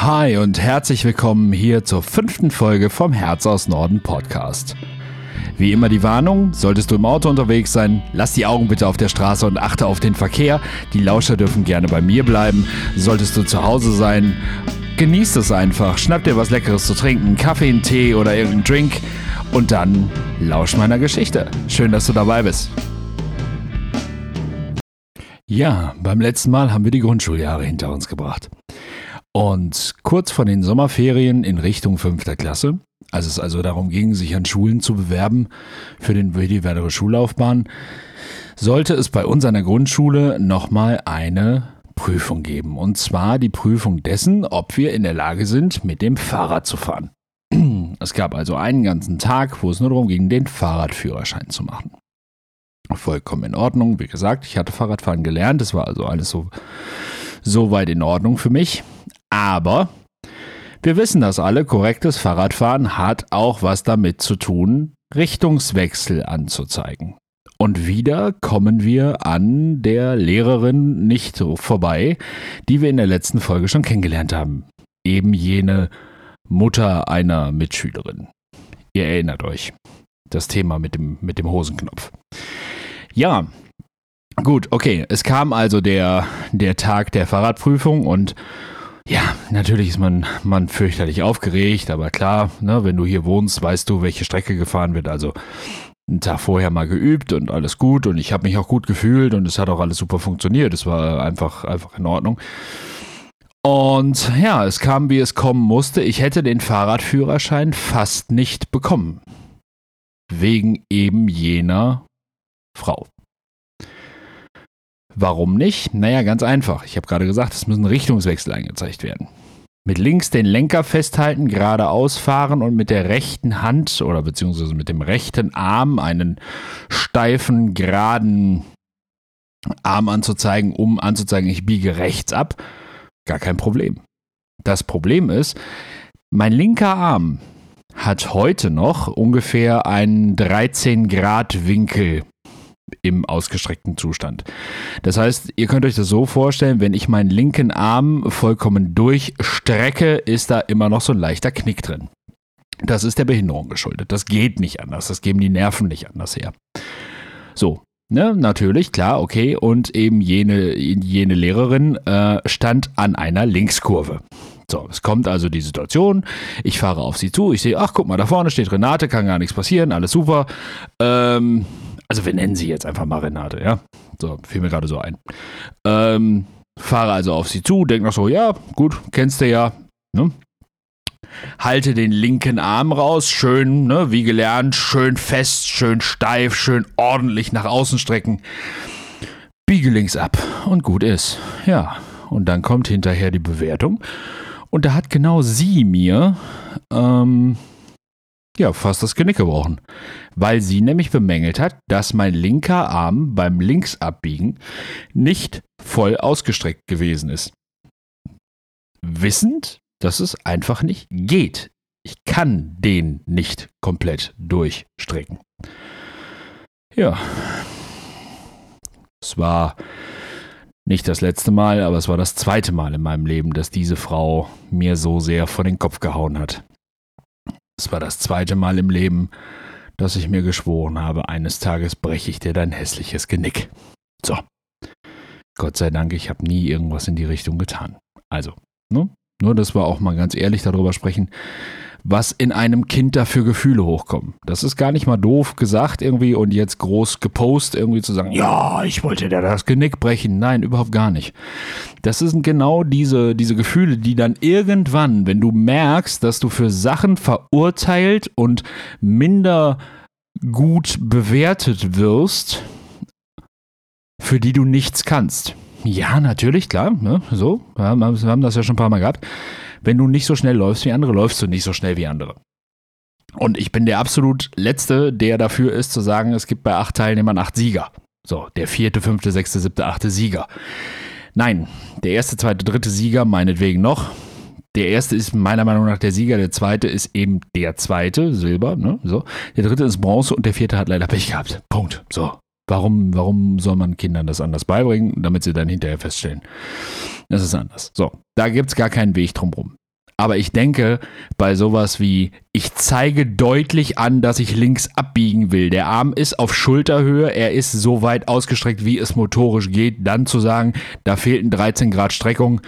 Hi und herzlich willkommen hier zur fünften Folge vom Herz aus Norden Podcast. Wie immer die Warnung, solltest du im Auto unterwegs sein, lass die Augen bitte auf der Straße und achte auf den Verkehr. Die Lauscher dürfen gerne bei mir bleiben. Solltest du zu Hause sein, genießt es einfach. Schnapp dir was Leckeres zu trinken, Kaffee, einen Tee oder irgendeinen Drink und dann lausch meiner Geschichte. Schön, dass du dabei bist. Ja, beim letzten Mal haben wir die Grundschuljahre hinter uns gebracht. Und kurz vor den Sommerferien in Richtung fünfter Klasse, als es also darum ging, sich an Schulen zu bewerben für, den, die weitere Schullaufbahn, sollte es bei uns an der Grundschule nochmal eine Prüfung geben. Und zwar die Prüfung dessen, ob wir in der Lage sind, mit dem Fahrrad zu fahren. Es gab also einen ganzen Tag, wo es nur darum ging, den Fahrradführerschein zu machen. Vollkommen in Ordnung. Wie gesagt, ich hatte Fahrradfahren gelernt. Es war also alles so, so weit in Ordnung für mich. Aber wir wissen das alle, korrektes Fahrradfahren hat auch was damit zu tun, Richtungswechsel anzuzeigen. Und wieder kommen wir an der Lehrerin nicht vorbei, die wir in der letzten Folge schon kennengelernt haben. Eben jene Mutter einer Mitschülerin. Ihr erinnert euch. Das Thema mit dem, mit dem Hosenknopf. Ja, gut, okay. Es kam also der, der Tag der Fahrradprüfung und ja, natürlich ist man, man fürchterlich aufgeregt, aber klar, ne, wenn du hier wohnst, weißt du, welche Strecke gefahren wird. Also einen Tag vorher mal geübt und alles gut und ich habe mich auch gut gefühlt und es hat auch alles super funktioniert. Es war einfach, einfach in Ordnung. Und ja, es kam, wie es kommen musste. Ich hätte den Fahrradführerschein fast nicht bekommen. Wegen eben jener Frau. Warum nicht? Naja, ganz einfach. Ich habe gerade gesagt, es müssen Richtungswechsel angezeigt werden. Mit links den Lenker festhalten, geradeaus fahren und mit der rechten Hand oder beziehungsweise mit dem rechten Arm einen steifen, geraden Arm anzuzeigen, um anzuzeigen, ich biege rechts ab. Gar kein Problem. Das Problem ist, mein linker Arm hat heute noch ungefähr einen 13 Grad Winkel im ausgestreckten Zustand. Das heißt, ihr könnt euch das so vorstellen, wenn ich meinen linken Arm vollkommen durchstrecke, ist da immer noch so ein leichter Knick drin. Das ist der Behinderung geschuldet. Das geht nicht anders. Das geben die Nerven nicht anders her. So, ne, natürlich, klar, okay. Und eben jene, jene Lehrerin äh, stand an einer Linkskurve. So, es kommt also die Situation, ich fahre auf sie zu, ich sehe, ach guck mal, da vorne steht Renate, kann gar nichts passieren, alles super. Ähm, also wir nennen sie jetzt einfach mal Renate, ja. So, fiel mir gerade so ein. Ähm, fahre also auf sie zu, denke noch so, ja, gut, kennst du ja, ne? Halte den linken Arm raus, schön, ne, wie gelernt, schön fest, schön steif, schön ordentlich nach außen strecken. Biege links ab und gut ist. Ja, und dann kommt hinterher die Bewertung. Und da hat genau sie mir ähm, ja, fast das Genick gebrochen. Weil sie nämlich bemängelt hat, dass mein linker Arm beim Linksabbiegen nicht voll ausgestreckt gewesen ist. Wissend, dass es einfach nicht geht. Ich kann den nicht komplett durchstrecken. Ja. Es war nicht das letzte Mal, aber es war das zweite Mal in meinem Leben, dass diese Frau mir so sehr vor den Kopf gehauen hat. Es war das zweite Mal im Leben, dass ich mir geschworen habe, eines Tages breche ich dir dein hässliches Genick. So. Gott sei Dank, ich habe nie irgendwas in die Richtung getan. Also, ne? nur, dass wir auch mal ganz ehrlich darüber sprechen, was in einem Kind da für Gefühle hochkommen. Das ist gar nicht mal doof gesagt irgendwie und jetzt groß gepost irgendwie zu sagen, ja, ich wollte dir das Genick brechen. Nein, überhaupt gar nicht. Das sind genau diese, diese Gefühle, die dann irgendwann, wenn du merkst, dass du für Sachen verurteilt und minder gut bewertet wirst, für die du nichts kannst. Ja, natürlich, klar, ne, so, wir haben das ja schon ein paar Mal gehabt wenn du nicht so schnell läufst wie andere, läufst du nicht so schnell wie andere. Und ich bin der absolut Letzte, der dafür ist, zu sagen, es gibt bei acht Teilnehmern acht Sieger. So, der vierte, fünfte, sechste, siebte, achte Sieger. Nein, der erste, zweite, dritte Sieger meinetwegen noch. Der erste ist meiner Meinung nach der Sieger, der zweite ist eben der zweite, Silber, ne? So. Der dritte ist Bronze und der vierte hat leider Pech gehabt. Punkt. So. Warum, warum soll man Kindern das anders beibringen, damit sie dann hinterher feststellen? Das ist anders. So, da gibt es gar keinen Weg drumherum. Aber ich denke, bei sowas wie, ich zeige deutlich an, dass ich links abbiegen will. Der Arm ist auf Schulterhöhe, er ist so weit ausgestreckt, wie es motorisch geht. Dann zu sagen, da fehlten 13 Grad Streckung,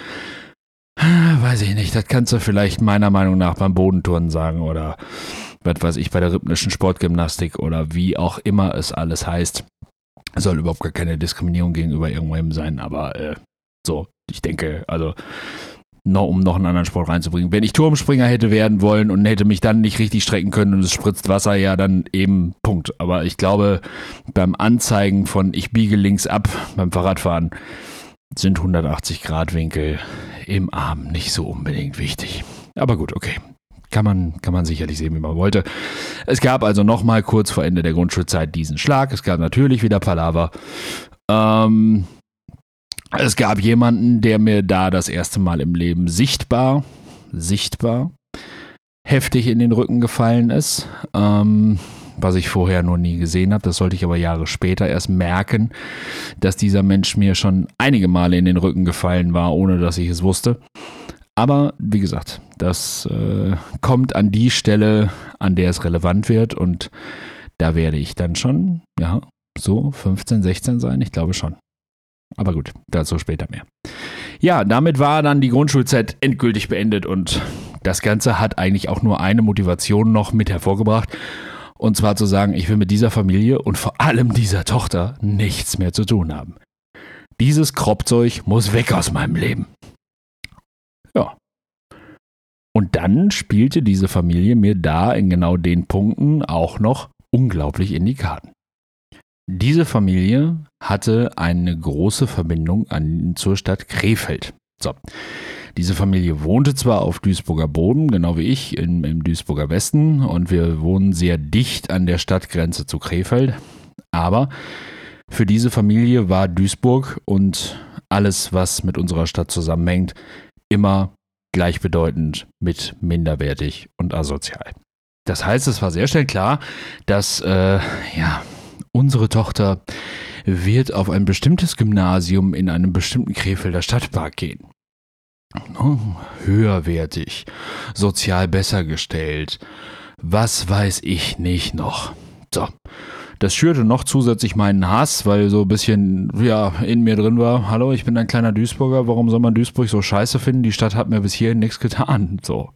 weiß ich nicht. Das kannst du vielleicht meiner Meinung nach beim Bodenturnen sagen oder was weiß ich, bei der rhythmischen Sportgymnastik oder wie auch immer es alles heißt. Soll überhaupt gar keine Diskriminierung gegenüber irgendwem sein, aber äh, so, ich denke, also noch, um noch einen anderen Sport reinzubringen. Wenn ich Turmspringer hätte werden wollen und hätte mich dann nicht richtig strecken können und es spritzt Wasser, ja, dann eben Punkt. Aber ich glaube, beim Anzeigen von ich biege links ab beim Fahrradfahren sind 180 Grad Winkel im Arm nicht so unbedingt wichtig. Aber gut, okay. Kann man, kann man sicherlich sehen, wie man wollte. Es gab also nochmal kurz vor Ende der Grundschulzeit diesen Schlag. Es gab natürlich wieder Palaver. Ähm, es gab jemanden, der mir da das erste Mal im Leben sichtbar, sichtbar, heftig in den Rücken gefallen ist. Ähm, was ich vorher noch nie gesehen habe. Das sollte ich aber Jahre später erst merken, dass dieser Mensch mir schon einige Male in den Rücken gefallen war, ohne dass ich es wusste. Aber wie gesagt, das äh, kommt an die Stelle, an der es relevant wird und da werde ich dann schon, ja, so 15, 16 sein, ich glaube schon. Aber gut, dazu später mehr. Ja, damit war dann die Grundschulzeit endgültig beendet und das Ganze hat eigentlich auch nur eine Motivation noch mit hervorgebracht. Und zwar zu sagen, ich will mit dieser Familie und vor allem dieser Tochter nichts mehr zu tun haben. Dieses Kropfzeug muss weg aus meinem Leben. Ja. Und dann spielte diese Familie mir da in genau den Punkten auch noch unglaublich in die Karten. Diese Familie hatte eine große Verbindung an, zur Stadt Krefeld. So. Diese Familie wohnte zwar auf Duisburger Boden, genau wie ich, in, im Duisburger Westen, und wir wohnen sehr dicht an der Stadtgrenze zu Krefeld, aber für diese Familie war Duisburg und alles, was mit unserer Stadt zusammenhängt, immer gleichbedeutend mit minderwertig und asozial. Das heißt, es war sehr schnell klar, dass äh, ja, unsere Tochter wird auf ein bestimmtes Gymnasium in einem bestimmten Krefelder Stadtpark gehen. Oh, höherwertig, sozial besser gestellt, was weiß ich nicht noch. So, das schürte noch zusätzlich meinen Hass, weil so ein bisschen, ja, in mir drin war, hallo, ich bin ein kleiner Duisburger, warum soll man Duisburg so scheiße finden? Die Stadt hat mir bis hierhin nichts getan. So.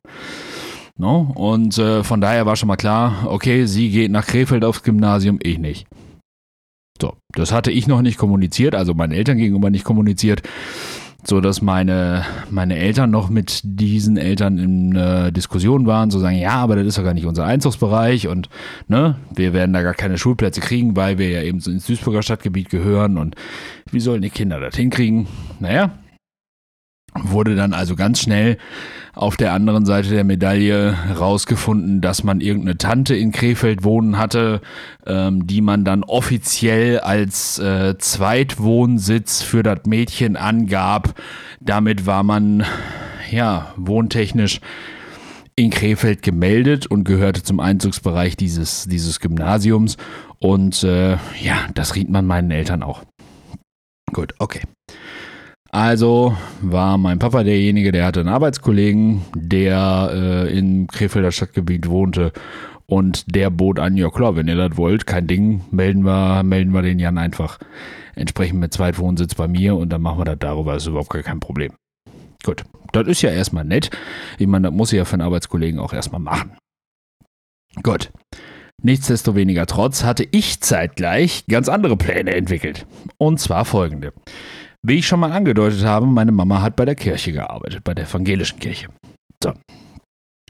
No? Und äh, von daher war schon mal klar, okay, sie geht nach Krefeld aufs Gymnasium, ich nicht. So, das hatte ich noch nicht kommuniziert, also meinen Eltern gegenüber nicht kommuniziert, so dass meine, meine Eltern noch mit diesen Eltern in äh, Diskussion waren, so sagen, ja, aber das ist ja gar nicht unser Einzugsbereich und ne, wir werden da gar keine Schulplätze kriegen, weil wir ja eben so ins Duisburger Stadtgebiet gehören und wie sollen die Kinder das hinkriegen? Naja, wurde dann also ganz schnell auf der anderen Seite der Medaille rausgefunden, dass man irgendeine Tante in Krefeld wohnen hatte, ähm, die man dann offiziell als äh, Zweitwohnsitz für das Mädchen angab. Damit war man ja wohntechnisch in Krefeld gemeldet und gehörte zum Einzugsbereich dieses, dieses Gymnasiums. Und äh, ja, das riet man meinen Eltern auch. Gut, okay. Also war mein Papa derjenige, der hatte einen Arbeitskollegen, der äh, im Krefelder Stadtgebiet wohnte und der bot an, ja klar, wenn ihr das wollt, kein Ding, melden wir, melden wir den Jan einfach entsprechend mit Zweitwohnsitz bei mir und dann machen wir das darüber, ist überhaupt kein Problem. Gut, das ist ja erstmal nett. Ich meine, das muss ich ja für einen Arbeitskollegen auch erstmal machen. Gut. Nichtsdestoweniger trotz hatte ich zeitgleich ganz andere Pläne entwickelt. Und zwar folgende. Wie ich schon mal angedeutet habe, meine Mama hat bei der Kirche gearbeitet, bei der evangelischen Kirche. So.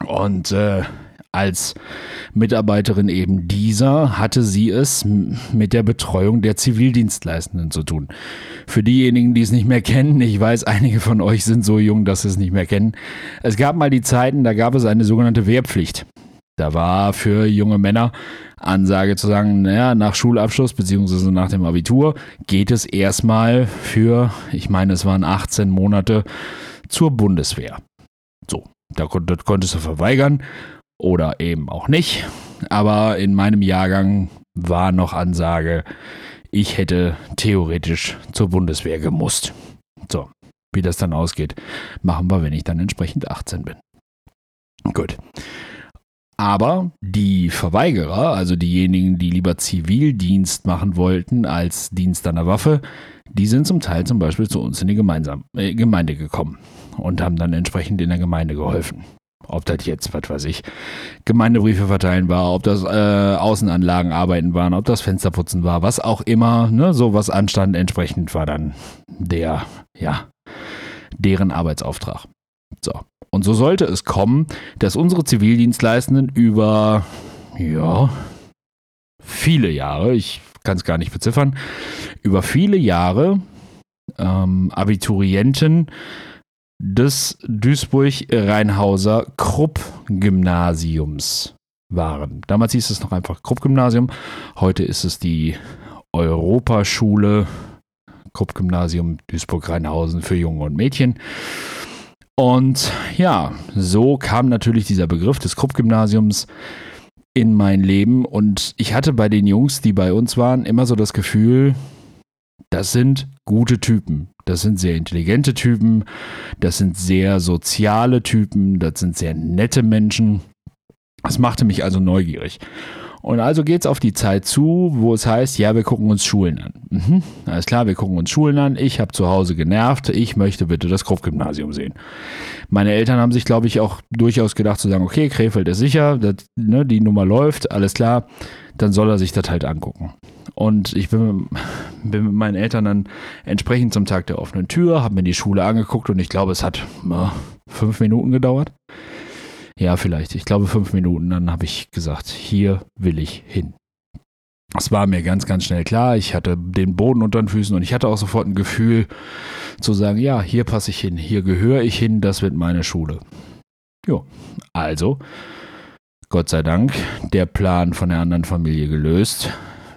Und äh, als Mitarbeiterin eben dieser hatte sie es mit der Betreuung der Zivildienstleistenden zu tun. Für diejenigen, die es nicht mehr kennen, ich weiß, einige von euch sind so jung, dass sie es nicht mehr kennen. Es gab mal die Zeiten, da gab es eine sogenannte Wehrpflicht. Da war für junge Männer Ansage zu sagen, naja, nach Schulabschluss beziehungsweise nach dem Abitur geht es erstmal für, ich meine, es waren 18 Monate zur Bundeswehr. So, da das konntest du verweigern oder eben auch nicht. Aber in meinem Jahrgang war noch Ansage, ich hätte theoretisch zur Bundeswehr gemusst. So, wie das dann ausgeht, machen wir, wenn ich dann entsprechend 18 bin. Gut. Aber die Verweigerer, also diejenigen, die lieber Zivildienst machen wollten als Dienst an der Waffe, die sind zum Teil zum Beispiel zu uns in die Gemeinsam äh, Gemeinde gekommen und haben dann entsprechend in der Gemeinde geholfen. Ob das jetzt, was weiß ich, Gemeindebriefe verteilen war, ob das äh, Außenanlagen arbeiten waren, ob das Fensterputzen war, was auch immer, ne, so was anstand, entsprechend war dann der, ja, deren Arbeitsauftrag. So. Und so sollte es kommen, dass unsere Zivildienstleistenden über, ja, viele Jahre, ich kann es gar nicht beziffern, über viele Jahre ähm, Abiturienten des Duisburg-Rheinhauser Krupp-Gymnasiums waren. Damals hieß es noch einfach Krupp-Gymnasium, heute ist es die Europaschule Krupp-Gymnasium Duisburg-Rheinhausen für Junge und Mädchen. Und ja, so kam natürlich dieser Begriff des Krupp-Gymnasiums in mein Leben und ich hatte bei den Jungs, die bei uns waren, immer so das Gefühl, das sind gute Typen. Das sind sehr intelligente Typen, das sind sehr soziale Typen, das sind sehr nette Menschen. Das machte mich also neugierig. Und also geht es auf die Zeit zu, wo es heißt, ja, wir gucken uns Schulen an. Mhm. Alles klar, wir gucken uns Schulen an. Ich habe zu Hause genervt. Ich möchte bitte das Krupp-Gymnasium sehen. Meine Eltern haben sich, glaube ich, auch durchaus gedacht zu sagen, okay, Krefeld ist sicher, das, ne, die Nummer läuft, alles klar, dann soll er sich das halt angucken. Und ich bin, bin, mit meinen Eltern dann entsprechend zum Tag der offenen Tür, habe mir die Schule angeguckt und ich glaube, es hat äh, fünf Minuten gedauert. Ja, vielleicht. Ich glaube fünf Minuten. Dann habe ich gesagt, hier will ich hin. Es war mir ganz, ganz schnell klar. Ich hatte den Boden unter den Füßen und ich hatte auch sofort ein Gefühl zu sagen, ja, hier passe ich hin, hier gehöre ich hin, das wird meine Schule. Jo, also, Gott sei Dank, der Plan von der anderen Familie gelöst.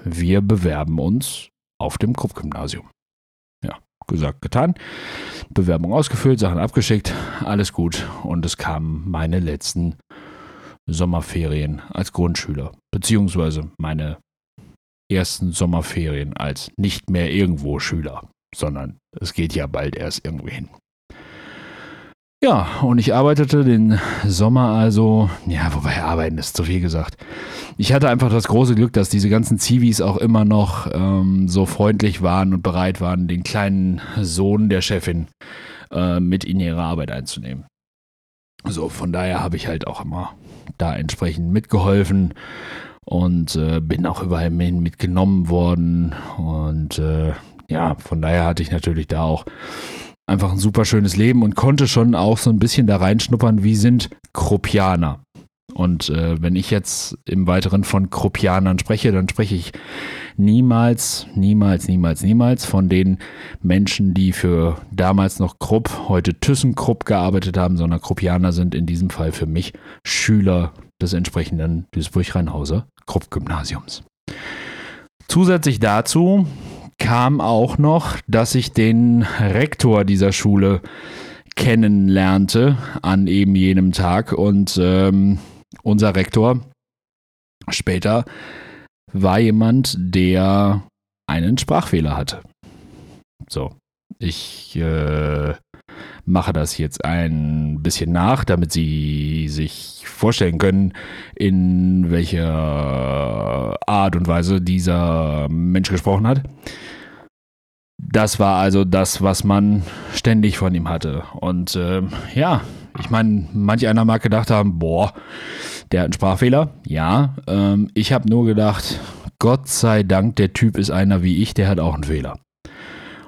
Wir bewerben uns auf dem Krupp-Gymnasium gesagt, getan. Bewerbung ausgefüllt, Sachen abgeschickt, alles gut. Und es kamen meine letzten Sommerferien als Grundschüler, beziehungsweise meine ersten Sommerferien als nicht mehr irgendwo Schüler, sondern es geht ja bald erst irgendwie hin. Ja, und ich arbeitete den Sommer also, ja, wobei arbeiten ist zu viel gesagt. Ich hatte einfach das große Glück, dass diese ganzen Zivis auch immer noch ähm, so freundlich waren und bereit waren, den kleinen Sohn der Chefin äh, mit in ihre Arbeit einzunehmen. So, von daher habe ich halt auch immer da entsprechend mitgeholfen und äh, bin auch überall mitgenommen worden. Und äh, ja, von daher hatte ich natürlich da auch einfach ein super schönes Leben und konnte schon auch so ein bisschen da reinschnuppern, wie sind Kruppianer. Und äh, wenn ich jetzt im Weiteren von Kruppianern spreche, dann spreche ich niemals, niemals, niemals, niemals von den Menschen, die für damals noch Krupp, heute ThyssenKrupp gearbeitet haben, sondern Kruppianer sind in diesem Fall für mich Schüler des entsprechenden Duisburg-Rheinhauser Krupp-Gymnasiums. Zusätzlich dazu kam auch noch, dass ich den Rektor dieser Schule kennenlernte an eben jenem Tag und ähm, unser Rektor später war jemand, der einen Sprachfehler hatte. So, ich äh, mache das jetzt ein bisschen nach, damit Sie sich vorstellen können, in welcher Art und Weise dieser Mensch gesprochen hat. Das war also das, was man ständig von ihm hatte. Und äh, ja, ich meine, manch einer mag gedacht haben, boah, der hat einen Sprachfehler. Ja, ähm, ich habe nur gedacht, Gott sei Dank, der Typ ist einer wie ich, der hat auch einen Fehler.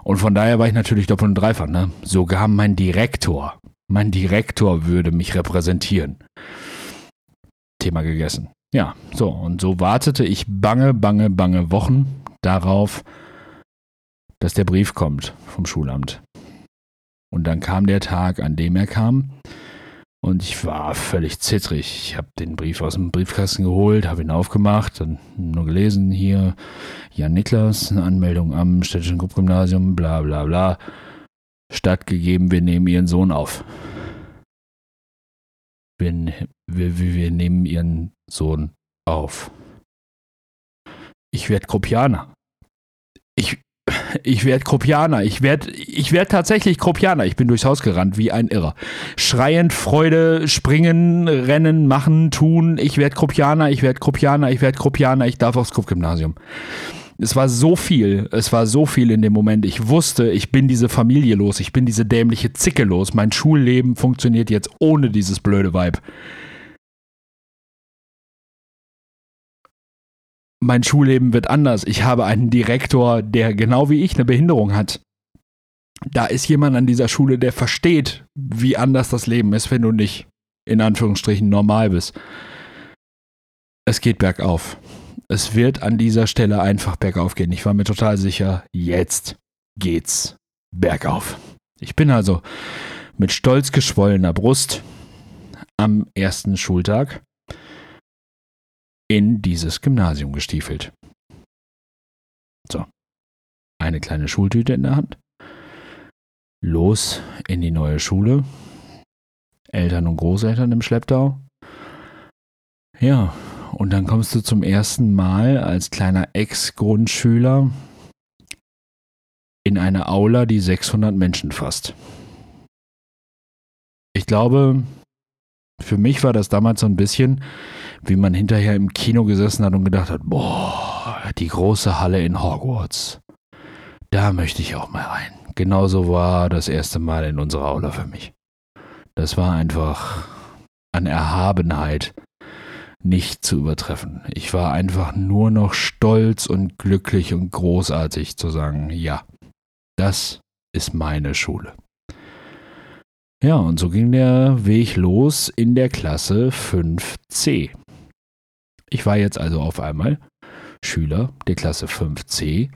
Und von daher war ich natürlich doppelt und dreifach. Ne? Sogar mein Direktor, mein Direktor würde mich repräsentieren. Thema gegessen. Ja, so, und so wartete ich bange, bange, bange Wochen darauf, dass der Brief kommt vom Schulamt. Und dann kam der Tag, an dem er kam. Und ich war völlig zittrig. Ich habe den Brief aus dem Briefkasten geholt, habe ihn aufgemacht, dann nur gelesen hier, Jan Niklas, eine Anmeldung am städtischen Gruppgymnasium, bla bla bla. Stattgegeben, wir nehmen ihren Sohn auf. Wir, wir, wir nehmen ihren Sohn auf. Ich werde Gruppianer. Ich, ich werde Kropianer. Ich werde ich werd tatsächlich Kropianer. Ich bin durchs Haus gerannt wie ein Irrer. Schreiend, Freude, springen, rennen, machen, tun. Ich werde Kropianer, ich werde Kropianer, ich werde Kropianer. Ich darf aufs Krupp-Gymnasium. Es war so viel, es war so viel in dem Moment. Ich wusste, ich bin diese Familie los, ich bin diese dämliche Zicke los. Mein Schulleben funktioniert jetzt ohne dieses blöde Vibe. Mein Schulleben wird anders. Ich habe einen Direktor, der genau wie ich eine Behinderung hat. Da ist jemand an dieser Schule, der versteht, wie anders das Leben ist, wenn du nicht in Anführungsstrichen normal bist. Es geht bergauf. Es wird an dieser Stelle einfach bergauf gehen. Ich war mir total sicher, jetzt geht's bergauf. Ich bin also mit stolz geschwollener Brust am ersten Schultag in dieses Gymnasium gestiefelt. So, eine kleine Schultüte in der Hand. Los in die neue Schule. Eltern und Großeltern im Schlepptau. Ja, und dann kommst du zum ersten Mal als kleiner Ex-Grundschüler in eine Aula, die 600 Menschen fasst. Ich glaube, für mich war das damals so ein bisschen, wie man hinterher im Kino gesessen hat und gedacht hat, boah, die große Halle in Hogwarts. Da möchte ich auch mal rein. Genauso war das erste Mal in unserer Aula für mich. Das war einfach an Erhabenheit nicht zu übertreffen. Ich war einfach nur noch stolz und glücklich und großartig zu sagen, ja, das ist meine Schule. Ja, und so ging der Weg los in der Klasse 5c. Ich war jetzt also auf einmal Schüler der Klasse 5c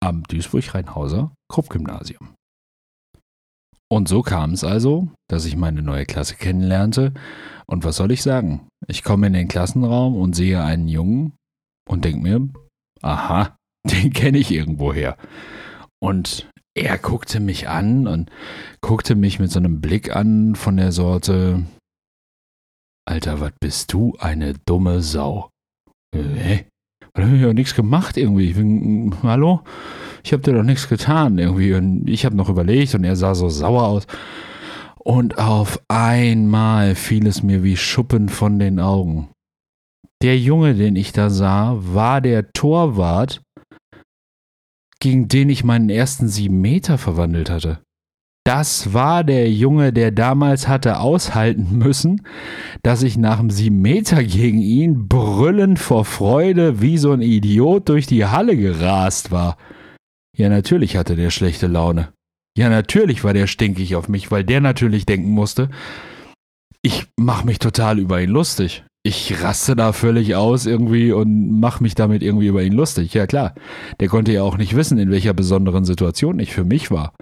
am Duisburg-Rheinhauser Krupp-Gymnasium. Und so kam es also, dass ich meine neue Klasse kennenlernte. Und was soll ich sagen? Ich komme in den Klassenraum und sehe einen Jungen und denke mir, aha, den kenne ich irgendwoher. Und er guckte mich an und guckte mich mit so einem Blick an von der Sorte, Alter, was bist du eine dumme Sau? Äh, hä? Da habe ich ja nichts gemacht irgendwie. Ich bin, hallo? Ich habe dir doch nichts getan irgendwie. Und ich habe noch überlegt und er sah so sauer aus. Und auf einmal fiel es mir wie Schuppen von den Augen. Der Junge, den ich da sah, war der Torwart gegen den ich meinen ersten sieben Meter verwandelt hatte. Das war der Junge, der damals hatte aushalten müssen, dass ich nach dem sieben Meter gegen ihn brüllend vor Freude wie so ein Idiot durch die Halle gerast war. Ja, natürlich hatte der schlechte Laune. Ja, natürlich war der stinkig auf mich, weil der natürlich denken musste, ich mach mich total über ihn lustig ich raste da völlig aus irgendwie und mache mich damit irgendwie über ihn lustig. Ja klar, der konnte ja auch nicht wissen, in welcher besonderen Situation ich für mich war.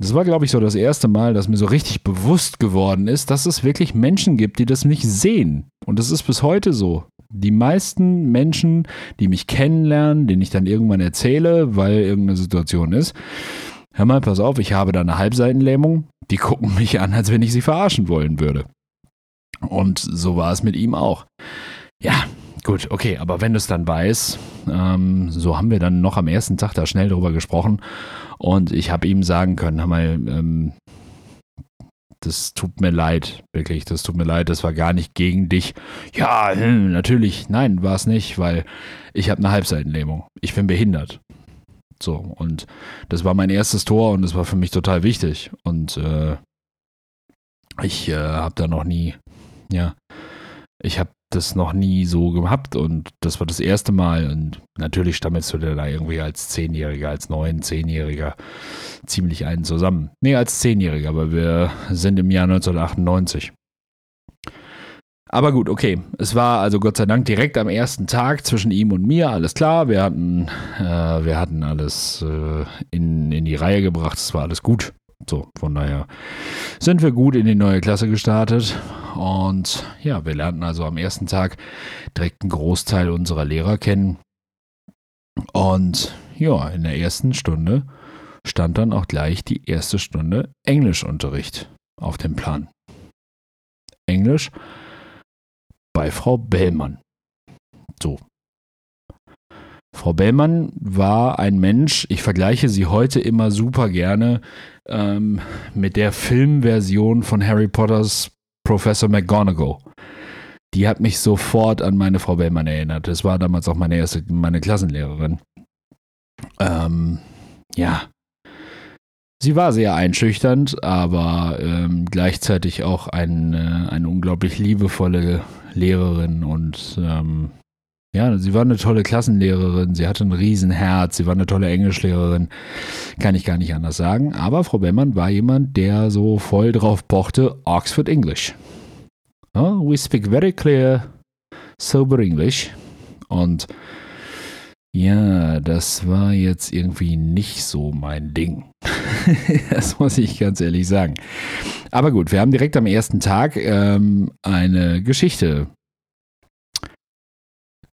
Das war, glaube ich, so das erste Mal, dass mir so richtig bewusst geworden ist, dass es wirklich Menschen gibt, die das nicht sehen. Und das ist bis heute so. Die meisten Menschen, die mich kennenlernen, denen ich dann irgendwann erzähle, weil irgendeine Situation ist, hör mal, pass auf, ich habe da eine Halbseitenlähmung, die gucken mich an, als wenn ich sie verarschen wollen würde. Und so war es mit ihm auch. Ja, gut, okay, aber wenn du es dann weißt, ähm, so haben wir dann noch am ersten Tag da schnell drüber gesprochen und ich habe ihm sagen können, hör mal, ähm, das tut mir leid, wirklich, das tut mir leid, das war gar nicht gegen dich. Ja, hm, natürlich, nein, war es nicht, weil ich habe eine Halbseitenlähmung. Ich bin behindert. So, und das war mein erstes Tor und das war für mich total wichtig. Und äh, ich äh, habe da noch nie ja. Ich habe das noch nie so gehabt und das war das erste Mal. Und natürlich stammelst du da irgendwie als Zehnjähriger, als Neun-, Zehnjähriger ziemlich einen zusammen. Nee, als Zehnjähriger, aber wir sind im Jahr 1998. Aber gut, okay. Es war also Gott sei Dank direkt am ersten Tag zwischen ihm und mir, alles klar. Wir hatten, äh, wir hatten alles äh, in, in die Reihe gebracht, es war alles gut. So, von daher sind wir gut in die neue Klasse gestartet. Und ja, wir lernten also am ersten Tag direkt einen Großteil unserer Lehrer kennen. Und ja, in der ersten Stunde stand dann auch gleich die erste Stunde Englischunterricht auf dem Plan. Englisch bei Frau Bellmann. So. Frau Bellmann war ein Mensch, ich vergleiche sie heute immer super gerne ähm, mit der Filmversion von Harry Potters Professor McGonagall. Die hat mich sofort an meine Frau Bellmann erinnert. Das war damals auch meine erste, meine Klassenlehrerin. Ähm, ja. Sie war sehr einschüchternd, aber ähm, gleichzeitig auch eine, eine unglaublich liebevolle Lehrerin und ähm, ja, sie war eine tolle Klassenlehrerin, sie hatte ein Riesenherz, sie war eine tolle Englischlehrerin, kann ich gar nicht anders sagen. Aber Frau Bellmann war jemand, der so voll drauf pochte, Oxford English. Oh, we speak very clear, sober English. Und ja, das war jetzt irgendwie nicht so mein Ding. das muss ich ganz ehrlich sagen. Aber gut, wir haben direkt am ersten Tag ähm, eine Geschichte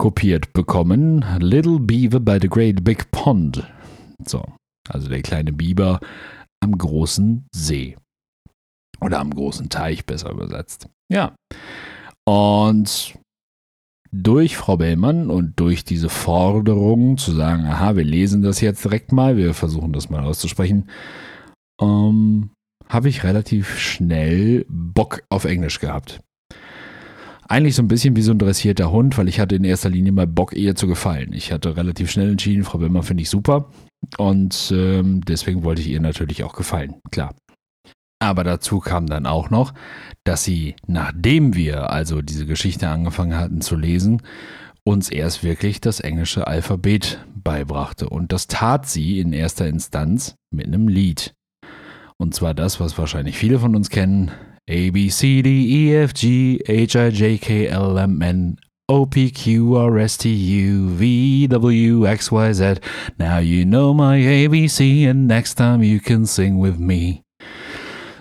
kopiert bekommen. Little Beaver by the Great Big Pond. So, also der kleine Biber am großen See. Oder am großen Teich, besser übersetzt. Ja. Und durch Frau Bellmann und durch diese Forderung zu sagen, aha, wir lesen das jetzt direkt mal, wir versuchen das mal auszusprechen, ähm, habe ich relativ schnell Bock auf Englisch gehabt eigentlich so ein bisschen wie so ein dressierter Hund, weil ich hatte in erster Linie mal Bock, ihr zu gefallen. Ich hatte relativ schnell entschieden, Frau Böhmer finde ich super. Und ähm, deswegen wollte ich ihr natürlich auch gefallen, klar. Aber dazu kam dann auch noch, dass sie, nachdem wir also diese Geschichte angefangen hatten zu lesen, uns erst wirklich das englische Alphabet beibrachte. Und das tat sie in erster Instanz mit einem Lied. Und zwar das, was wahrscheinlich viele von uns kennen, A, B, C, D, E, F, G, H, I, J, K, L, M, N, O, P, Q, R, S, T, U, V, W, X, Y, Z. Now you know my ABC and next time you can sing with me.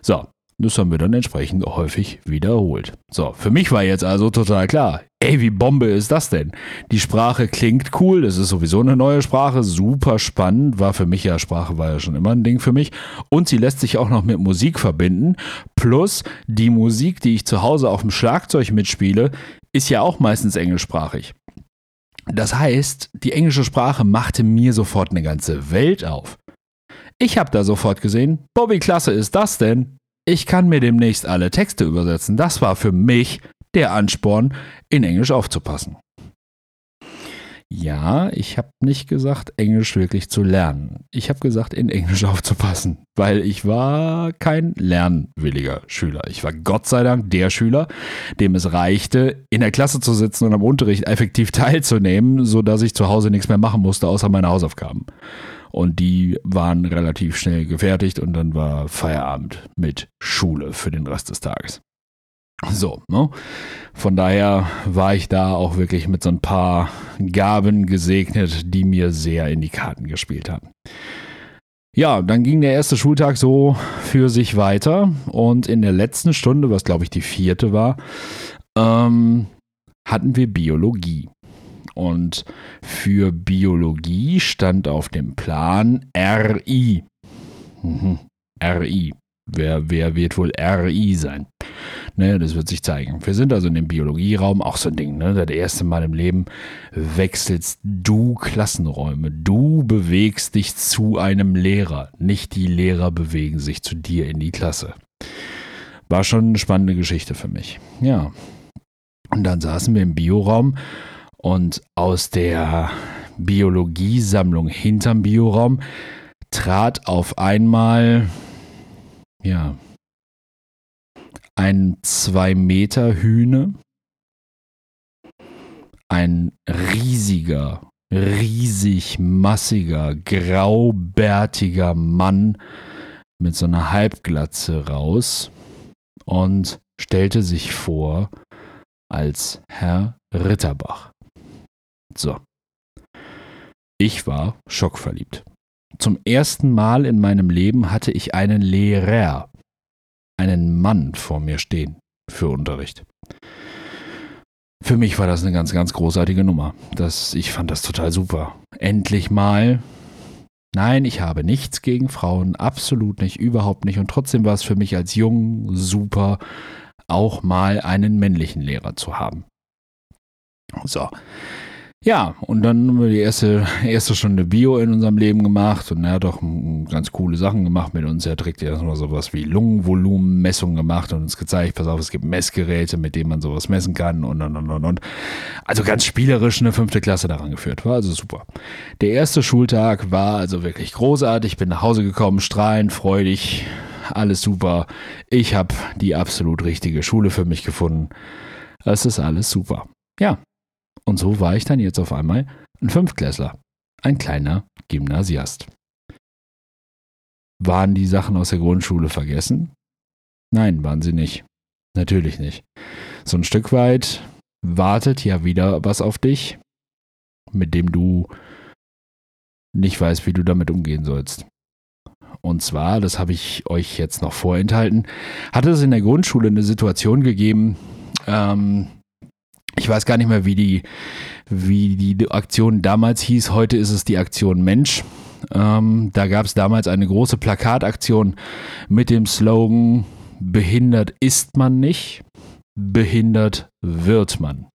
So, das haben wir dann entsprechend häufig wiederholt. So, für mich war jetzt also total klar, ey, wie Bombe ist das denn? Die Sprache klingt cool, das ist sowieso eine neue Sprache, super spannend, war für mich ja, Sprache war ja schon immer ein Ding für mich. Und sie lässt sich auch noch mit Musik verbinden. Plus die Musik, die ich zu Hause auf dem Schlagzeug mitspiele, ist ja auch meistens englischsprachig. Das heißt, die englische Sprache machte mir sofort eine ganze Welt auf. Ich habe da sofort gesehen, wie klasse ist das denn? Ich kann mir demnächst alle Texte übersetzen. Das war für mich der Ansporn, in Englisch aufzupassen. Ja, ich habe nicht gesagt, Englisch wirklich zu lernen. Ich habe gesagt, in Englisch aufzupassen, weil ich war kein lernwilliger Schüler. Ich war Gott sei Dank der Schüler, dem es reichte, in der Klasse zu sitzen und am Unterricht effektiv teilzunehmen, sodass ich zu Hause nichts mehr machen musste, außer meine Hausaufgaben. Und die waren relativ schnell gefertigt und dann war Feierabend mit Schule für den Rest des Tages. So, ne? Von daher war ich da auch wirklich mit so ein paar Gaben gesegnet, die mir sehr in die Karten gespielt haben. Ja, dann ging der erste Schultag so für sich weiter und in der letzten Stunde, was glaube ich die vierte war, ähm, hatten wir Biologie. Und für Biologie stand auf dem Plan RI. Mhm. RI. Wer, wer wird wohl RI sein? Ne, das wird sich zeigen. Wir sind also in dem Biologieraum, auch so ein Ding, ne? Das erste Mal im Leben wechselst du Klassenräume. Du bewegst dich zu einem Lehrer. Nicht die Lehrer bewegen sich zu dir in die Klasse. War schon eine spannende Geschichte für mich. Ja. Und dann saßen wir im Bioraum und aus der Biologiesammlung hinterm Bioraum trat auf einmal, ja, ein zwei Meter Hühne, ein riesiger, riesig massiger, graubärtiger Mann mit so einer Halbglatze raus und stellte sich vor als Herr Ritterbach. So. Ich war schockverliebt. Zum ersten Mal in meinem Leben hatte ich einen Lehrer, einen Mann vor mir stehen für Unterricht. Für mich war das eine ganz, ganz großartige Nummer. Das, ich fand das total super. Endlich mal. Nein, ich habe nichts gegen Frauen, absolut nicht, überhaupt nicht. Und trotzdem war es für mich als Jung super, auch mal einen männlichen Lehrer zu haben. So, Ja, und dann haben wir die erste, erste Stunde Bio in unserem Leben gemacht und er hat auch ganz coole Sachen gemacht mit uns. Er hat direkt erstmal sowas wie Lungenvolumenmessungen gemacht und uns gezeigt, pass auf, es gibt Messgeräte, mit denen man sowas messen kann und und und und und. Also ganz spielerisch eine fünfte Klasse daran geführt. War also super. Der erste Schultag war also wirklich großartig. Bin nach Hause gekommen, strahlend, freudig, alles super. Ich habe die absolut richtige Schule für mich gefunden. Es ist alles super. Ja, und so war ich dann jetzt auf einmal ein Fünftklässler, ein kleiner Gymnasiast. Waren die Sachen aus der Grundschule vergessen? Nein, waren sie nicht. Natürlich nicht. So ein Stück weit wartet ja wieder was auf dich, mit dem du nicht weißt, wie du damit umgehen sollst. Und zwar, das habe ich euch jetzt noch vorenthalten, hatte es in der Grundschule eine Situation gegeben, ähm, ich weiß gar nicht mehr, wie die, wie die Aktion damals hieß. Heute ist es die Aktion Mensch. Ähm, da gab es damals eine große Plakataktion mit dem Slogan Behindert ist man nicht, behindert wird man.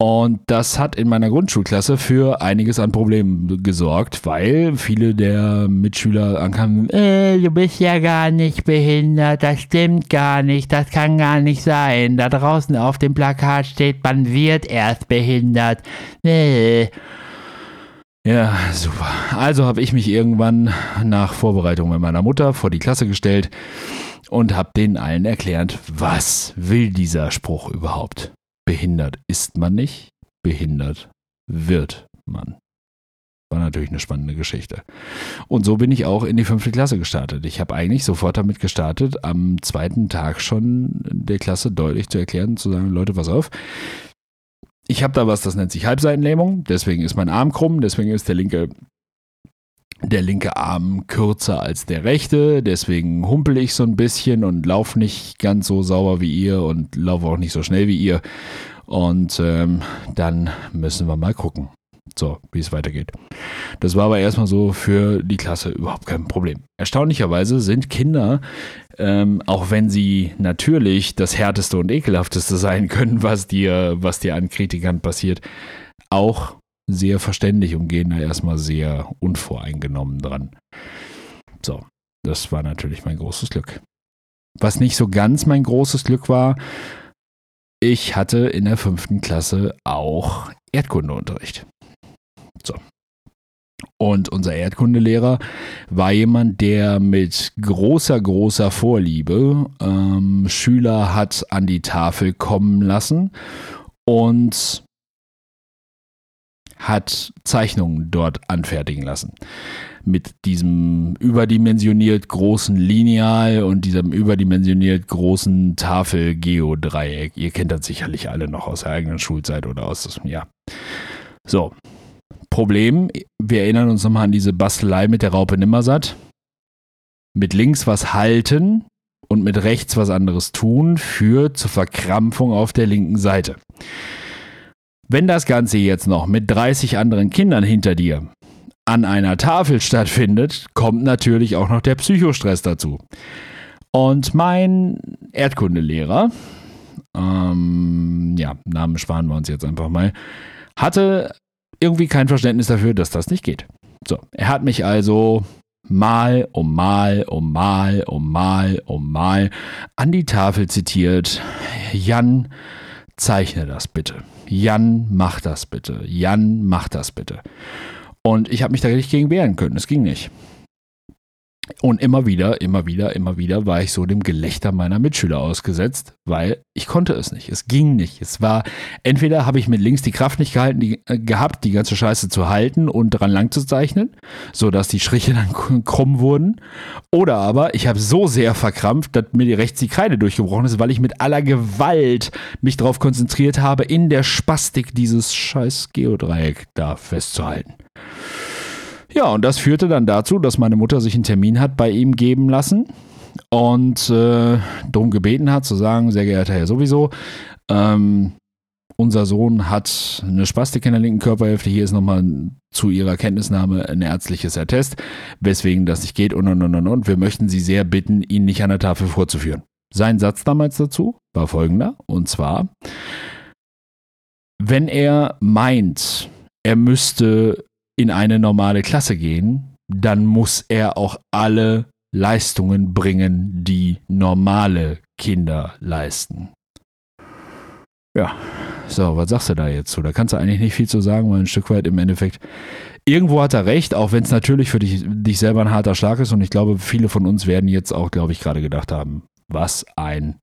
Und das hat in meiner Grundschulklasse für einiges an Problemen gesorgt, weil viele der Mitschüler ankamen, äh, du bist ja gar nicht behindert, das stimmt gar nicht, das kann gar nicht sein. Da draußen auf dem Plakat steht, man wird erst behindert. Äh. Ja, super. Also habe ich mich irgendwann nach Vorbereitung mit meiner Mutter vor die Klasse gestellt und habe denen allen erklärt, was will dieser Spruch überhaupt? Behindert ist man nicht, behindert wird man. War natürlich eine spannende Geschichte. Und so bin ich auch in die fünfte Klasse gestartet. Ich habe eigentlich sofort damit gestartet, am zweiten Tag schon der Klasse deutlich zu erklären, zu sagen, Leute, pass auf. Ich habe da was, das nennt sich Halbseitenlähmung, deswegen ist mein Arm krumm, deswegen ist der linke der linke Arm kürzer als der rechte, deswegen humpel ich so ein bisschen und laufe nicht ganz so sauber wie ihr und laufe auch nicht so schnell wie ihr. Und ähm, dann müssen wir mal gucken, so wie es weitergeht. Das war aber erstmal so für die Klasse überhaupt kein Problem. Erstaunlicherweise sind Kinder, ähm, auch wenn sie natürlich das härteste und ekelhafteste sein können, was dir, was dir an Kritikern passiert, auch sehr verständlich und gehen da erstmal sehr unvoreingenommen dran. So, das war natürlich mein großes Glück. Was nicht so ganz mein großes Glück war, ich hatte in der fünften Klasse auch Erdkundeunterricht. So. Und unser Erdkundelehrer war jemand, der mit großer, großer Vorliebe ähm, Schüler hat an die Tafel kommen lassen und hat Zeichnungen dort anfertigen lassen. Mit diesem überdimensioniert großen Lineal und diesem überdimensioniert großen Tafel-Geodreieck. Ihr kennt das sicherlich alle noch aus der eigenen Schulzeit oder aus, ja. So. Problem, wir erinnern uns nochmal an diese Bastelei mit der Raupe Nimmersatt. Mit links was halten und mit rechts was anderes tun führt zur Verkrampfung auf der linken Seite. Wenn das Ganze jetzt noch mit 30 anderen Kindern hinter dir an einer Tafel stattfindet, kommt natürlich auch noch der Psychostress dazu. Und mein Erdkundelehrer, ähm, ja, Namen sparen wir uns jetzt einfach mal, hatte irgendwie kein Verständnis dafür, dass das nicht geht. So, er hat mich also mal um mal um mal um mal um mal an die Tafel zitiert. Jan, zeichne das bitte. Jan, mach das bitte. Jan, mach das bitte. Und ich habe mich da nicht gegen wehren können. Es ging nicht. Und immer wieder, immer wieder, immer wieder war ich so dem Gelächter meiner Mitschüler ausgesetzt, weil ich konnte es nicht. Es ging nicht. Es war, entweder habe ich mit links die Kraft nicht gehalten, die, äh, gehabt, die ganze Scheiße zu halten und dran lang zu zeichnen, sodass die Striche dann krumm wurden. Oder aber ich habe so sehr verkrampft, dass mir die rechts die Kreide durchgebrochen ist, weil ich mit aller Gewalt mich darauf konzentriert habe, in der Spastik dieses scheiß Geodreieck da festzuhalten. Ja, und das führte dann dazu, dass meine Mutter sich einen Termin hat bei ihm geben lassen und äh, darum gebeten hat, zu sagen, sehr geehrter Herr sowieso, ähm, unser Sohn hat eine Spastik in der linken Körperhälfte. Hier ist nochmal zu Ihrer Kenntnisnahme ein ärztliches Attest, weswegen das nicht geht und und und und. Wir möchten Sie sehr bitten, ihn nicht an der Tafel vorzuführen. Sein Satz damals dazu war folgender, und zwar, wenn er meint, er müsste in eine normale Klasse gehen, dann muss er auch alle Leistungen bringen, die normale Kinder leisten. Ja, so, was sagst du da jetzt zu? Da kannst du eigentlich nicht viel zu sagen, weil ein Stück weit im Endeffekt, irgendwo hat er recht, auch wenn es natürlich für dich, dich selber ein harter Schlag ist und ich glaube, viele von uns werden jetzt auch, glaube ich, gerade gedacht haben, was ein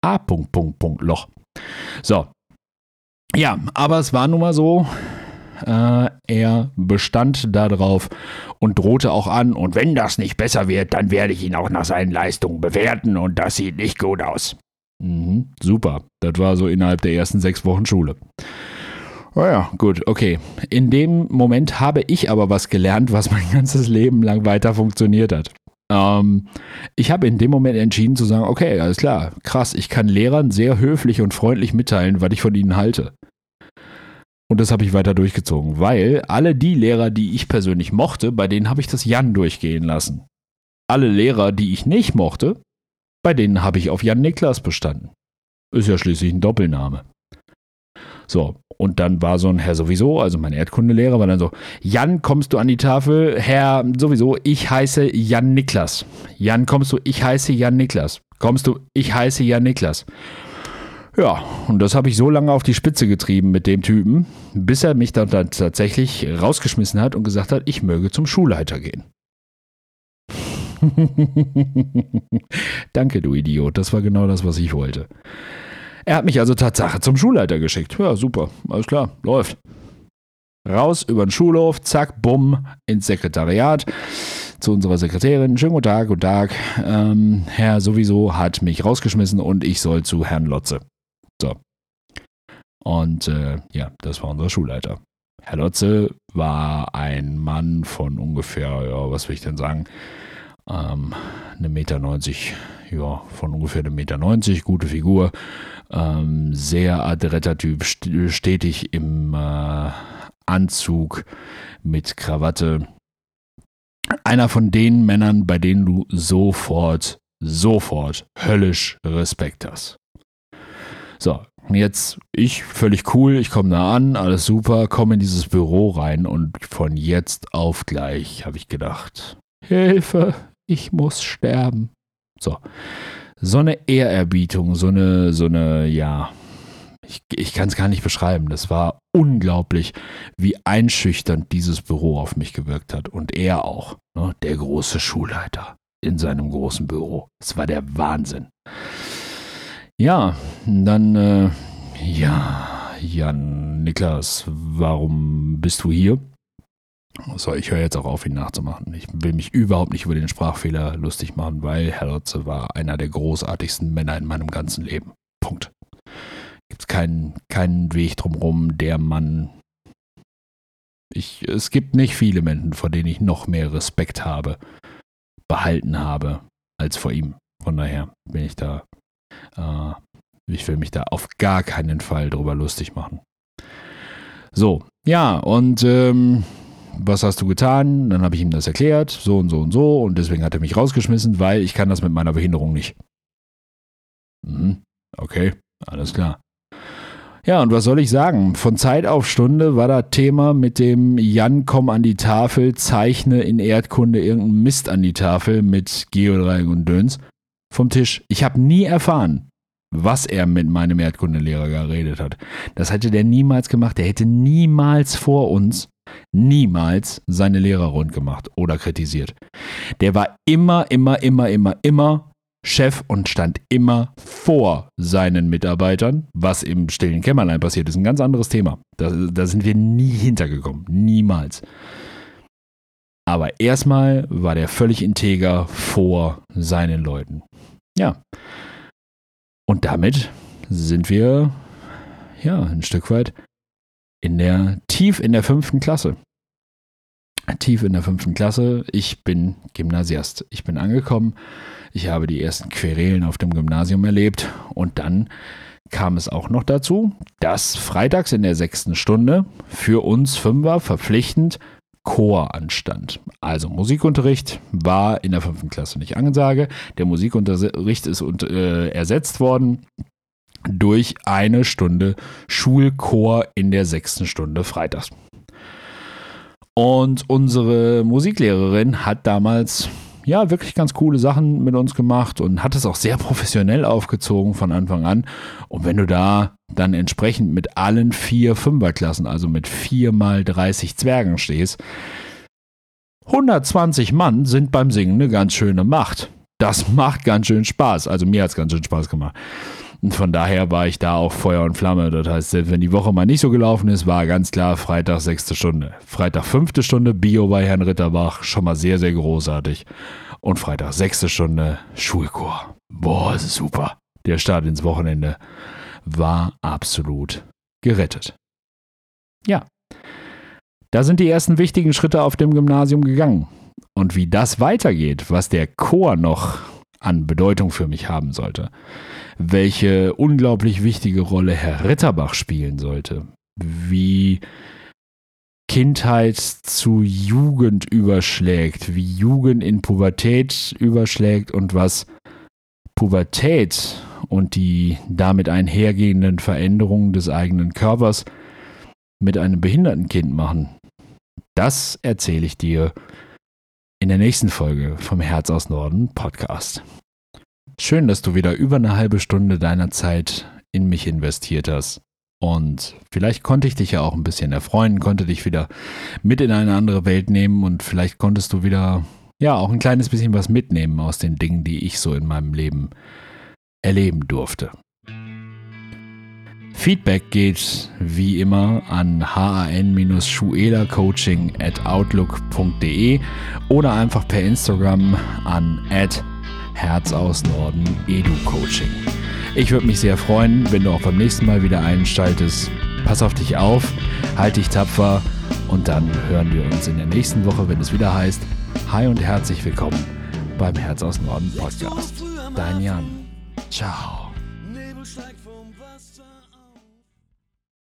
A. Punkt, Punkt, Punkt, Loch. So. Ja, aber es war nun mal so, äh, er bestand darauf und drohte auch an, und wenn das nicht besser wird, dann werde ich ihn auch nach seinen Leistungen bewerten und das sieht nicht gut aus. Mhm, super. Das war so innerhalb der ersten sechs Wochen Schule. Oh ja, gut, okay. In dem Moment habe ich aber was gelernt, was mein ganzes Leben lang weiter funktioniert hat. Ähm, ich habe in dem Moment entschieden zu sagen, okay, alles klar, krass, ich kann Lehrern sehr höflich und freundlich mitteilen, was ich von ihnen halte. Und das habe ich weiter durchgezogen, weil alle die Lehrer, die ich persönlich mochte, bei denen habe ich das Jan durchgehen lassen. Alle Lehrer, die ich nicht mochte, bei denen habe ich auf Jan Niklas bestanden. Ist ja schließlich ein Doppelname. So, und dann war so ein Herr sowieso, also mein Erdkundelehrer, war dann so, Jan, kommst du an die Tafel? Herr sowieso, ich heiße Jan Niklas. Jan, kommst du? Ich heiße Jan Niklas. Kommst du? Ich heiße Jan Niklas. Ja, und das habe ich so lange auf die Spitze getrieben mit dem Typen, bis er mich dann, dann tatsächlich rausgeschmissen hat und gesagt hat, ich möge zum Schulleiter gehen. Danke, du Idiot. Das war genau das, was ich wollte. Er hat mich also Tatsache zum Schulleiter geschickt. Ja, super. Alles klar. Läuft. Raus über den Schulhof, zack, bumm, ins Sekretariat zu unserer Sekretärin. Schönen guten Tag, guten Tag. Ähm, Herr sowieso hat mich rausgeschmissen und ich soll zu Herrn Lotze. Und äh, ja, das war unser Schulleiter. Herr Lotze war ein Mann von ungefähr, ja, was will ich denn sagen, ähm, eine Meter 90, ja, von ungefähr einem Meter 90, gute Figur, ähm, sehr adretter Typ, stetig im äh, Anzug mit Krawatte. Einer von den Männern, bei denen du sofort, sofort höllisch Respekt hast. So, jetzt ich völlig cool, ich komme da an, alles super, komme in dieses Büro rein und von jetzt auf gleich habe ich gedacht, Hilfe, ich muss sterben. So, so eine Ehrerbietung, so eine, so eine, ja, ich, ich kann es gar nicht beschreiben. Das war unglaublich, wie einschüchternd dieses Büro auf mich gewirkt hat. Und er auch, ne, der große Schulleiter in seinem großen Büro. Es war der Wahnsinn. Ja, dann, äh, ja, Jan, Niklas, warum bist du hier? So, ich höre jetzt auch auf, ihn nachzumachen. Ich will mich überhaupt nicht über den Sprachfehler lustig machen, weil Herr Lotze war einer der großartigsten Männer in meinem ganzen Leben. Punkt. Gibt es keinen, keinen Weg drumherum, der Mann. Ich, es gibt nicht viele Menschen, vor denen ich noch mehr Respekt habe, behalten habe, als vor ihm. Von daher bin ich da ich will mich da auf gar keinen Fall drüber lustig machen. So, ja, und ähm, was hast du getan? Dann habe ich ihm das erklärt, so und so und so, und deswegen hat er mich rausgeschmissen, weil ich kann das mit meiner Behinderung nicht. Mhm, okay, alles klar. Ja, und was soll ich sagen? Von Zeit auf Stunde war das Thema mit dem Jan, komm an die Tafel, zeichne in Erdkunde irgendeinen Mist an die Tafel mit Geodreieck und Döns vom Tisch. Ich habe nie erfahren, was er mit meinem Erdkundelehrer geredet hat. Das hätte der niemals gemacht. Der hätte niemals vor uns, niemals seine Lehrer rund gemacht oder kritisiert. Der war immer, immer, immer, immer, immer Chef und stand immer vor seinen Mitarbeitern, was im stillen Kämmerlein passiert ist. Ein ganz anderes Thema. Da, da sind wir nie hintergekommen. Niemals. Aber erstmal war der völlig integer vor seinen Leuten. Ja. Und damit sind wir ja ein Stück weit in der tief in der fünften Klasse. Tief in der fünften Klasse. Ich bin Gymnasiast. Ich bin angekommen. Ich habe die ersten Querelen auf dem Gymnasium erlebt und dann kam es auch noch dazu, dass freitags in der sechsten Stunde für uns Fünfer verpflichtend Chor anstand. Also Musikunterricht war in der fünften Klasse nicht Ansage. Der Musikunterricht ist und, äh, ersetzt worden durch eine Stunde Schulchor in der sechsten Stunde freitags. Und unsere Musiklehrerin hat damals ja wirklich ganz coole Sachen mit uns gemacht und hat es auch sehr professionell aufgezogen von Anfang an. Und wenn du da dann entsprechend mit allen vier Fünferklassen, also mit vier mal 30 Zwergen stehst, 120 Mann sind beim Singen eine ganz schöne Macht. Das macht ganz schön Spaß. Also mir hat es ganz schön Spaß gemacht. Und von daher war ich da auch Feuer und Flamme. Das heißt, wenn die Woche mal nicht so gelaufen ist, war ganz klar Freitag sechste Stunde. Freitag fünfte Stunde Bio bei Herrn Ritterbach, schon mal sehr, sehr großartig. Und Freitag sechste Stunde Schulchor. Boah, ist super. Der Start ins Wochenende war absolut gerettet. Ja, da sind die ersten wichtigen Schritte auf dem Gymnasium gegangen. Und wie das weitergeht, was der Chor noch an Bedeutung für mich haben sollte, welche unglaublich wichtige Rolle Herr Ritterbach spielen sollte, wie Kindheit zu Jugend überschlägt, wie Jugend in Pubertät überschlägt und was Pubertät und die damit einhergehenden Veränderungen des eigenen Körpers mit einem behinderten Kind machen. Das erzähle ich dir in der nächsten Folge vom Herz aus Norden Podcast. Schön, dass du wieder über eine halbe Stunde deiner Zeit in mich investiert hast. Und vielleicht konnte ich dich ja auch ein bisschen erfreuen, konnte dich wieder mit in eine andere Welt nehmen und vielleicht konntest du wieder, ja, auch ein kleines bisschen was mitnehmen aus den Dingen, die ich so in meinem Leben erleben durfte. Feedback geht wie immer an han-schuela-coaching at outlook.de oder einfach per Instagram an Herz aus Norden Edu Coaching. Ich würde mich sehr freuen, wenn du auch beim nächsten Mal wieder einschaltest. Pass auf dich auf, halt dich tapfer und dann hören wir uns in der nächsten Woche, wenn es wieder heißt, Hi und herzlich willkommen beim Herz aus Norden Podcast. Dein Jan. Ciao.